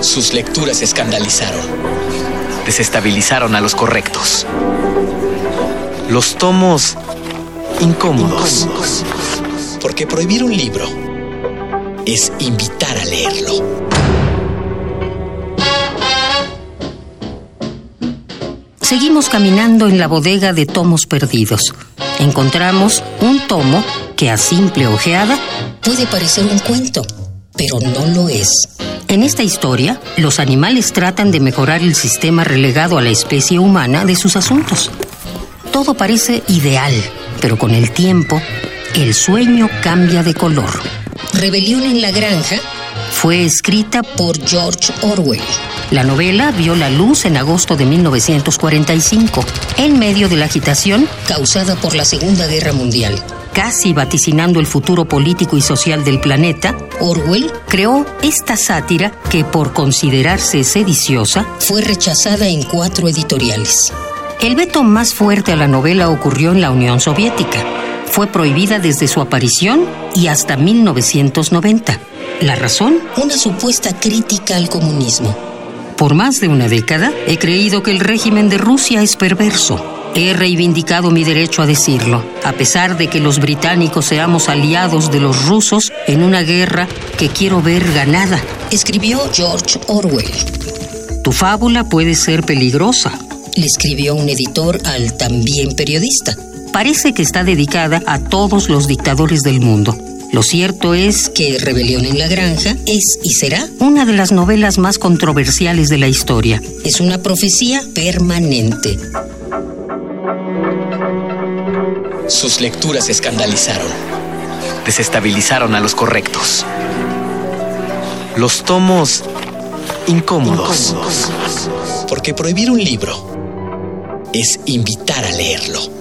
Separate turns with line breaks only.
Sus lecturas escandalizaron.
Desestabilizaron a los correctos. Los tomos incómodos.
Porque prohibir un libro es invitar a leerlo.
Seguimos caminando en la bodega de tomos perdidos. Encontramos un tomo que a simple ojeada
Puede parecer un cuento, pero no lo es.
En esta historia, los animales tratan de mejorar el sistema relegado a la especie humana de sus asuntos. Todo parece ideal, pero con el tiempo, el sueño cambia de color.
Rebelión en la granja
Fue escrita
por George Orwell.
La novela vio la luz en agosto de 1945, en medio de la agitación,
causada por la Segunda Guerra Mundial.
casi vaticinando el futuro político y social del planeta,
Orwell
creó esta sátira que, por considerarse sediciosa,
fue rechazada en cuatro editoriales.
el veto más fuerte a la novela ocurrió en la Unión Soviética. Fue prohibida desde su aparición y hasta 1990. ¿La razón?
Una supuesta crítica al comunismo.
Por más de una década he creído que el régimen de Rusia es perverso. He reivindicado mi derecho a decirlo, a pesar de que los británicos seamos aliados de los rusos en una guerra que quiero ver ganada.
Escribió George Orwell.
Tu fábula puede ser peligrosa.
Le escribió un editor al también periodista.
Parece que está dedicada a todos los dictadores del mundo. Lo cierto es que
Rebelión en la Granja es y será
una de las novelas más controversiales de la historia.
es una profecía permanente.
Sus lecturas escandalizaron.
Desestabilizaron a los correctos. Los tomos incómodos.
Porque prohibir un libro es invitar a leerlo.